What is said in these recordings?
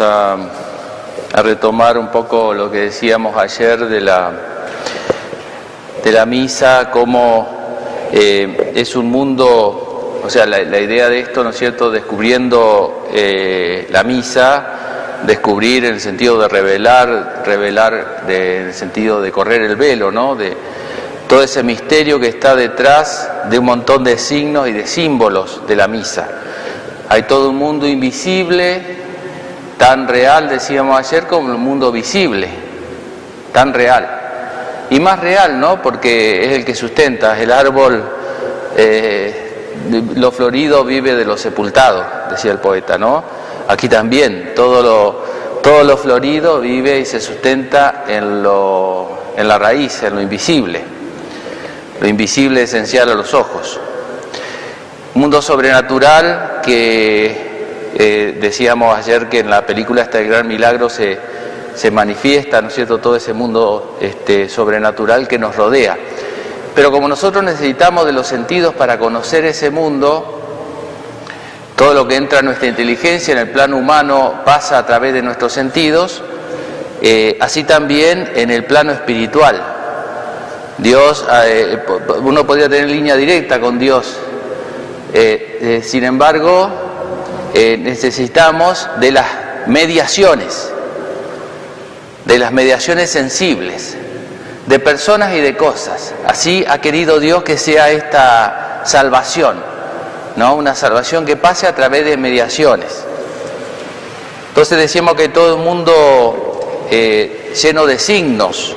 A, retomar un poco lo que decíamos ayer de la, de la misa, cómo eh, es un mundo, o sea, la, la, idea de esto, ¿no es cierto?, descubriendo eh, la misa, descubrir en el sentido de revelar, revelar de, en el sentido de correr el velo, ¿no?, de todo ese misterio que está detrás de un montón de signos y de símbolos de la misa. Hay todo un mundo invisible, tan real, decíamos ayer, como el mundo visible, tan real. Y más real, ¿no? Porque es el que sustenta, el árbol, eh, lo florido vive de lo sepultado, decía el poeta, ¿no? Aquí también, todo lo, todo lo florido vive y se sustenta en, lo, en la raíz, en lo invisible. Lo invisible esencial a los ojos. Mundo sobrenatural que eh, decíamos ayer que en la película Este Gran Milagro se, se manifiesta, ¿no es cierto?, todo ese mundo este, sobrenatural que nos rodea. Pero como nosotros necesitamos de los sentidos para conocer ese mundo, todo lo que entra en nuestra inteligencia en el plano humano pasa a través de nuestros sentidos, eh, así también en el plano espiritual. Dios, eh, uno podría tener línea directa con Dios. Sin embargo, necesitamos de las mediaciones, de las mediaciones sensibles, de personas y de cosas. Así ha querido Dios que sea esta salvación, ¿no? Una salvación que pase a través de mediaciones. Entonces decimos que todo el mundo lleno de signos,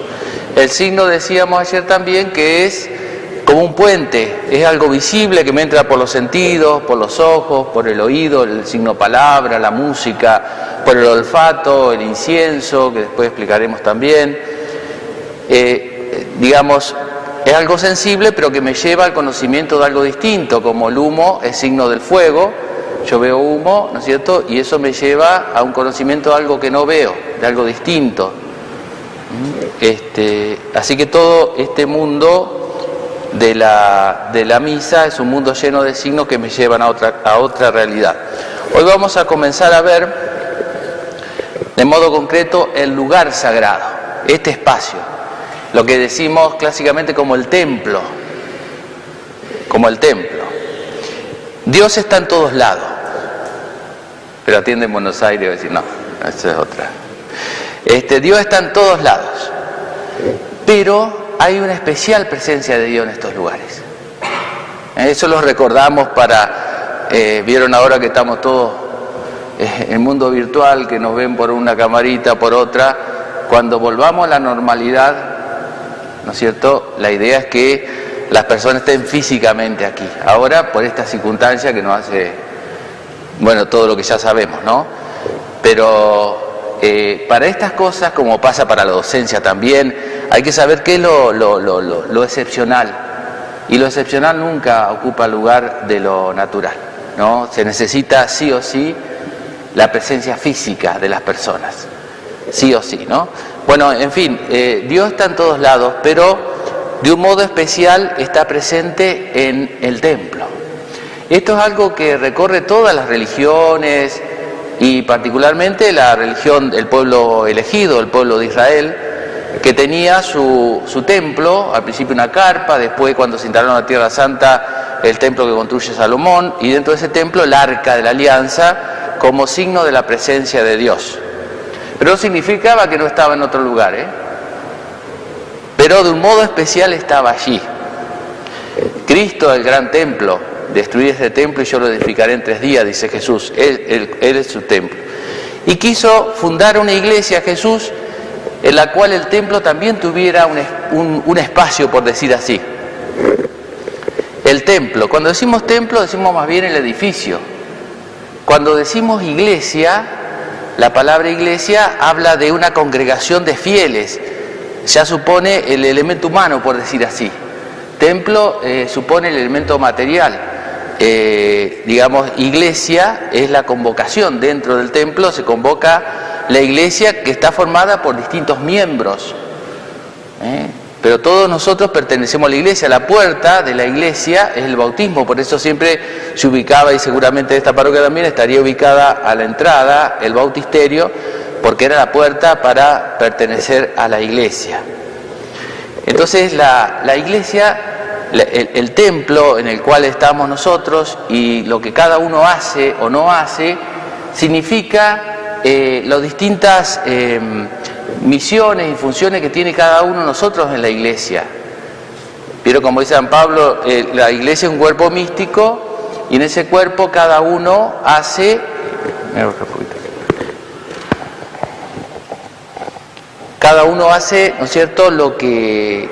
el signo decíamos ayer también que es como un puente, es algo visible que me entra por los sentidos, por los ojos, por el oído, el signo palabra, la música, por el olfato, el incienso, que después explicaremos también. Eh, digamos, es algo sensible, pero que me lleva al conocimiento de algo distinto, como el humo es signo del fuego, yo veo humo, ¿no es cierto? Y eso me lleva a un conocimiento de algo que no veo, de algo distinto. Este, así que todo este mundo de la, de la misa es un mundo lleno de signos que me llevan a otra, a otra realidad. Hoy vamos a comenzar a ver de modo concreto el lugar sagrado, este espacio, lo que decimos clásicamente como el templo, como el templo. Dios está en todos lados, pero atiende en Buenos Aires y decir, no, esa es otra. Este, Dios está en todos lados, pero hay una especial presencia de Dios en estos lugares. Eso lo recordamos para, eh, vieron ahora que estamos todos eh, en el mundo virtual, que nos ven por una camarita, por otra, cuando volvamos a la normalidad, ¿no es cierto? La idea es que las personas estén físicamente aquí. Ahora, por esta circunstancia que nos hace, bueno, todo lo que ya sabemos, ¿no? Pero eh, para estas cosas, como pasa para la docencia también, hay que saber qué es lo, excepcional. Y lo excepcional nunca ocupa lugar de lo natural. ¿no? Se necesita sí o sí la presencia física de las personas. Sí o sí, ¿no? Bueno, en fin, eh, Dios está en todos lados, pero de un modo especial está presente en el templo. Esto es algo que recorre todas las religiones, y particularmente la religión del pueblo elegido, el pueblo de Israel, que tenía su, su, templo, al principio una carpa, después cuando se instalaron a la Tierra Santa, el templo que construye Salomón, y dentro de ese templo el arca de la alianza como signo de la presencia de Dios. Pero no significaba que no estaba en otro lugar, ¿eh? pero de un modo especial estaba allí. Cristo, el gran templo, destruir este templo y yo lo edificaré en tres días, dice Jesús, él, es su templo. Y quiso fundar una iglesia, Jesús, en la cual el templo también tuviera un, un espacio, por decir así. El templo, cuando decimos templo decimos más bien el edificio. Cuando decimos iglesia, la palabra iglesia habla de una congregación de fieles, ya supone el elemento humano, por decir así. Templo eh, supone el elemento material. Eh, digamos, iglesia es la convocación. Dentro del templo se convoca la iglesia que está formada por distintos miembros. ¿eh? pero todos nosotros pertenecemos a la iglesia. La puerta de la iglesia es el bautismo, por eso siempre se ubicaba, y seguramente esta parroquia también estaría ubicada a la entrada, el bautisterio, porque era la puerta para pertenecer a la iglesia. Entonces la, iglesia, el, templo en el cual estamos nosotros y lo que cada uno hace o no hace, significa eh, las distintas... Em, misiones y funciones que tiene cada uno de nosotros en la iglesia. Pero como dice San Pablo, eh, la iglesia es un cuerpo místico y en ese cuerpo cada uno hace... Cada uno hace, ¿no es cierto?, lo que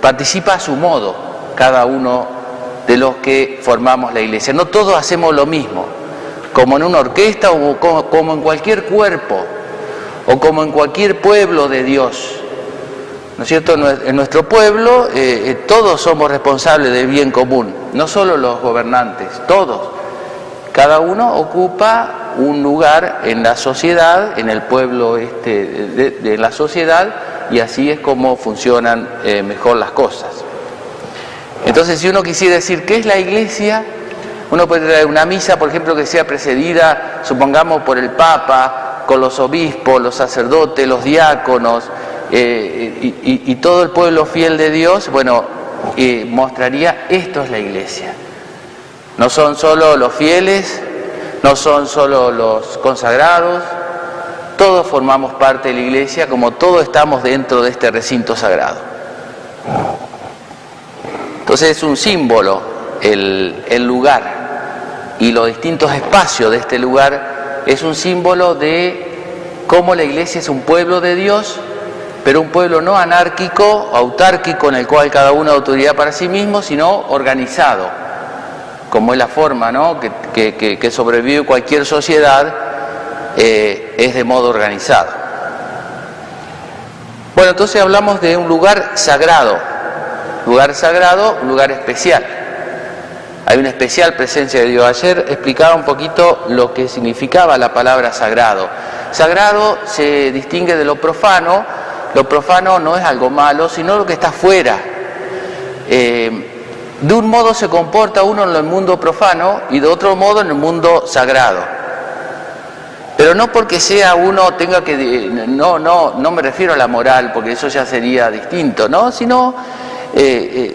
participa a su modo, cada uno de los que formamos la iglesia. No todos hacemos lo mismo, como en una orquesta o como en cualquier cuerpo o como en cualquier pueblo de Dios. ¿No es cierto? En nuestro pueblo eh, eh, todos somos responsables del bien común, no solo los gobernantes, todos. Cada uno ocupa un lugar en la sociedad, en el pueblo este, de, la sociedad, y así es como funcionan eh, mejor las cosas. Entonces, si uno quisiera decir qué es la iglesia, uno puede traer una misa, por ejemplo, que sea precedida, supongamos, por el Papa, con los obispos, los sacerdotes, los diáconos eh, y, todo el pueblo fiel de Dios, bueno, eh, mostraría esto es la iglesia. No son solo los fieles, no son solo los consagrados, todos formamos parte de la iglesia como todos estamos dentro de este recinto sagrado. Entonces es un símbolo el, el lugar y los distintos espacios de este lugar es un símbolo de cómo la iglesia es un pueblo de Dios, pero un pueblo no anárquico, autárquico, en el cual cada uno autoridad para sí mismo, sino organizado, como es la forma ¿no? que, sobrevive cualquier sociedad, eh, es de modo organizado. Bueno, entonces hablamos de un lugar sagrado, lugar sagrado, un lugar especial. Hay una especial presencia de Dios. Ayer explicaba un poquito lo que significaba la palabra sagrado. Sagrado se distingue de lo profano. Lo profano no es algo malo, sino lo que está fuera. Eh, de un modo se comporta uno en el mundo profano y de otro modo en el mundo sagrado. Pero no porque sea uno tenga que no no no me refiero a la moral porque eso ya sería distinto, ¿no? Sino eh,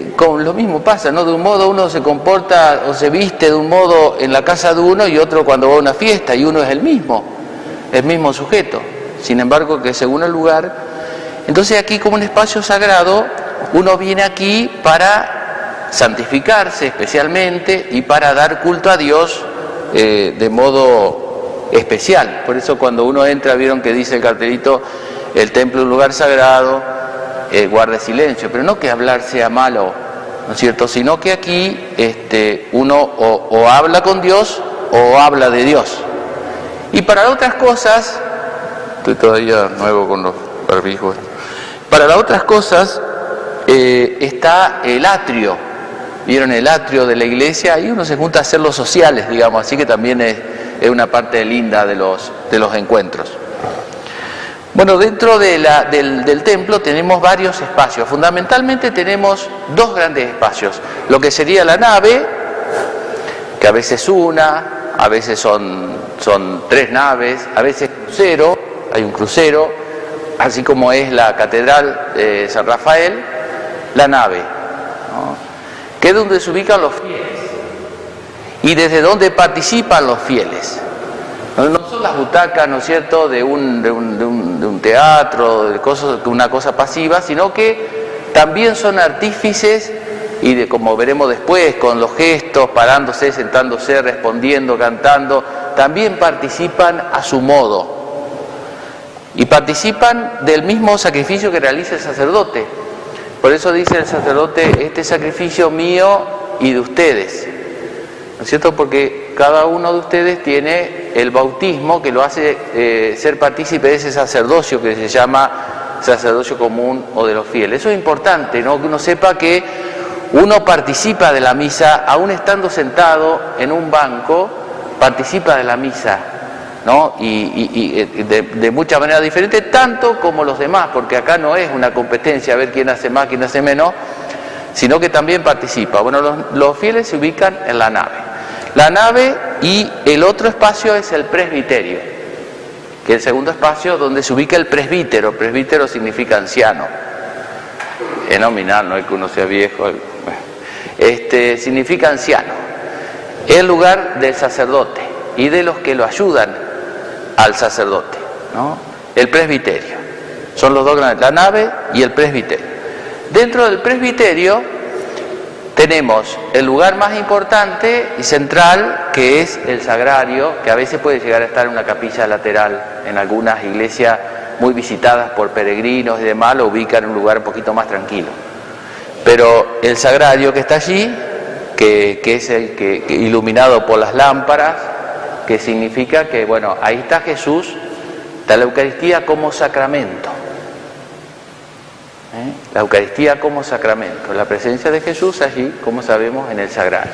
eh, con lo mismo pasa, ¿no? De un modo uno se comporta o se viste de un modo en la casa de uno y otro cuando va a una fiesta y uno es el mismo, el mismo sujeto. Sin embargo, que según el lugar, entonces aquí como un espacio sagrado, uno viene aquí para santificarse especialmente y para dar culto a Dios eh, de modo especial. Por eso cuando uno entra, vieron que dice el cartelito, el templo es un lugar sagrado, eh, guarde silencio, pero no que hablar sea malo, ¿no es cierto? Sino que aquí este, uno o, habla con Dios o habla de Dios. Y para otras cosas, estoy todavía nuevo con los barbijos, para las otras cosas eh, está el atrio, vieron el atrio de la iglesia, y uno se junta a hacer los sociales, digamos, así que también es, es una parte linda de los, de los encuentros. Bueno, dentro del, templo tenemos varios espacios. Fundamentalmente tenemos dos grandes espacios. Lo que sería la nave, que a veces una, a veces son, tres naves, a veces crucero, hay un crucero, así como es la catedral de San Rafael, la nave, que es donde se ubican los fieles y desde donde participan los fieles. No son las butacas, ¿no es cierto?, de de un, de un, teatro, de una cosa pasiva, sino que también son artífices y de, como veremos después, con los gestos, parándose, sentándose, respondiendo, cantando, también participan a su modo. Y participan del mismo sacrificio que realiza el sacerdote. Por eso dice el sacerdote, este sacrificio mío y de ustedes. ¿No es cierto? Porque cada uno de ustedes tiene el bautismo que lo hace eh, ser partícipe de ese sacerdocio que se llama sacerdocio común o de los fieles. Eso es importante, ¿no? Que uno sepa que uno participa de la misa, aún estando sentado en un banco, participa de la misa. ¿no? y, de, de muchas maneras diferentes, tanto como los demás, porque acá no es una competencia a ver quién hace más, quién hace menos, sino que también participa. Bueno, los, fieles se ubican en la nave. La nave y el otro espacio es el presbiterio, que es el segundo espacio donde se ubica el presbítero. Presbítero significa anciano. Es nominal, no es que uno sea viejo. Este, significa anciano. El lugar del sacerdote y de los que lo ayudan al sacerdote. ¿no? El presbiterio. Son los dos grandes, la nave y el presbiterio. Dentro del presbiterio tenemos el lugar más importante y central, que es el sagrario, que a veces puede llegar a estar en una capilla lateral. En algunas iglesias muy visitadas por peregrinos y demás lo ubican en un lugar un poquito más tranquilo. Pero el sagrario que está allí, que, es el que, iluminado por las lámparas, que significa que, bueno, ahí está Jesús, está la Eucaristía como sacramento. La Eucaristía como sacramento, la presencia de Jesús allí, como sabemos, en el sagrario.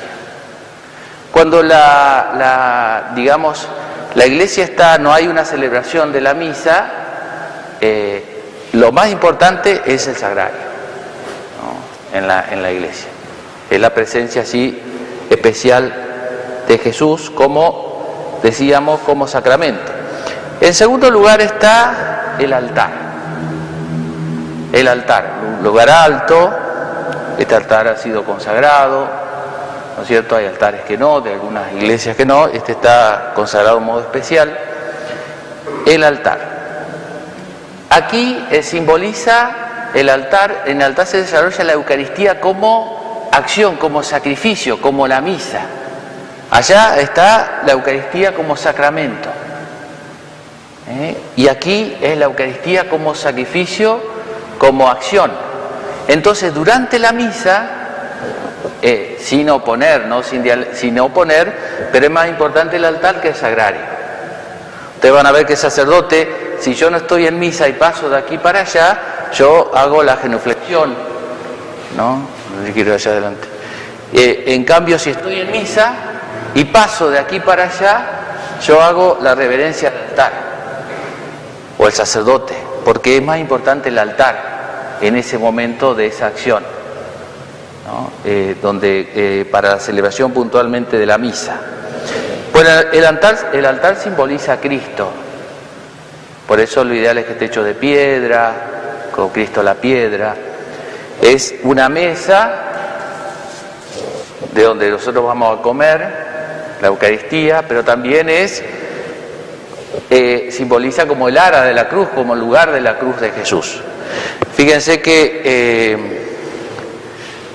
Cuando la, digamos, la iglesia está, no hay una celebración de la misa, eh, lo más importante es el sagrario en, la, en la iglesia. Es la presencia así especial de Jesús como, decíamos, como sacramento. En segundo lugar está el altar el altar, un lugar alto, este altar ha sido consagrado, ¿no es cierto? Hay altares que no, de algunas iglesias que no, este está consagrado de modo especial. El altar. Aquí eh, simboliza el altar, en el altar se desarrolla la Eucaristía como acción, como sacrificio, como la misa. Allá está la Eucaristía como sacramento. ¿eh? Y aquí es la Eucaristía como sacrificio como acción. Entonces, durante la misa, eh, sin oponer, ¿no? Sin, sin, oponer, pero es más importante el altar que el sagrario. Ustedes van a ver que sacerdote, si yo no estoy en misa y paso de aquí para allá, yo hago la genuflexión, ¿no? No quiero allá adelante. Eh, en cambio, si estoy en misa y paso de aquí para allá, yo hago la reverencia al altar o el sacerdote, porque es más importante el altar en ese momento de esa acción, eh, donde eh, para la celebración puntualmente de la misa. Bueno, el altar, el altar simboliza a Cristo, por eso lo ideal es que esté hecho de piedra, con Cristo la piedra. Es una mesa de donde nosotros vamos a comer, la Eucaristía, pero también es, eh, simboliza como el ara de la cruz, como el lugar de la cruz de Jesús. Fíjense que eh,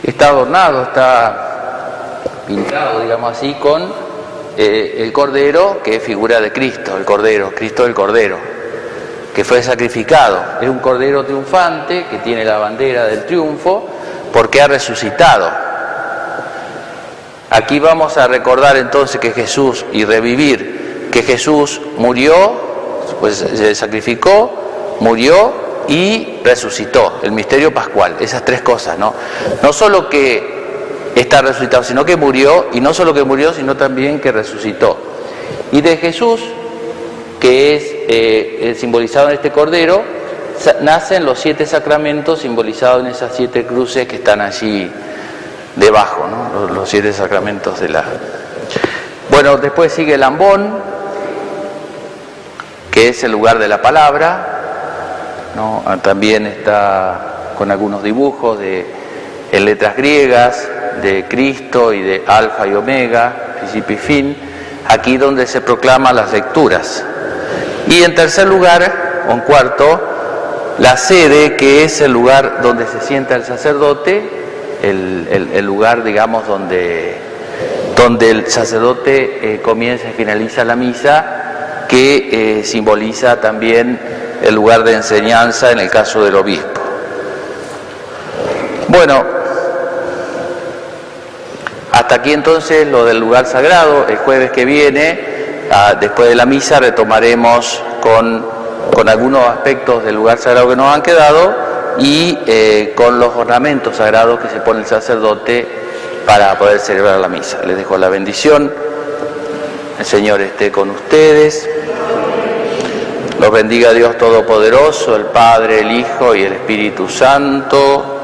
está adornado, está pintado, digamos así, con eh, el cordero, que es figura de Cristo, el cordero, Cristo el cordero, que fue sacrificado. Es un cordero triunfante que tiene la bandera del triunfo porque ha resucitado. Aquí vamos a recordar entonces que Jesús y revivir que Jesús murió, pues se sacrificó, murió y resucitó, el misterio pascual, esas tres cosas, ¿no? No solo que está resucitado, sino que murió, y no solo que murió, sino también que resucitó. Y de Jesús, que es eh, simbolizado en este cordero, nacen los siete sacramentos simbolizados en esas siete cruces que están allí debajo, ¿no? los, los siete sacramentos de la... Bueno, después sigue el ambón, que es el lugar de la palabra, Ah, también está con algunos dibujos de, en letras griegas de Cristo y de Alfa y Omega, principio y fin, aquí donde se proclaman las lecturas. Y en tercer lugar, o en cuarto, la sede, que es el lugar donde se sienta el sacerdote, el, lugar, digamos, donde, donde el sacerdote eh, comienza y finaliza la misa, que eh, simboliza también el lugar de enseñanza en el caso del obispo. Bueno, hasta aquí entonces lo del lugar sagrado. El jueves que viene, ah, después de la misa, retomaremos con, con, algunos aspectos del lugar sagrado que nos han quedado y eh, con los ornamentos sagrados que se pone el sacerdote para poder celebrar la misa. Les dejo la bendición. El Señor esté con ustedes. Los bendiga Dios Todopoderoso, el Padre, el Hijo y el Espíritu Santo.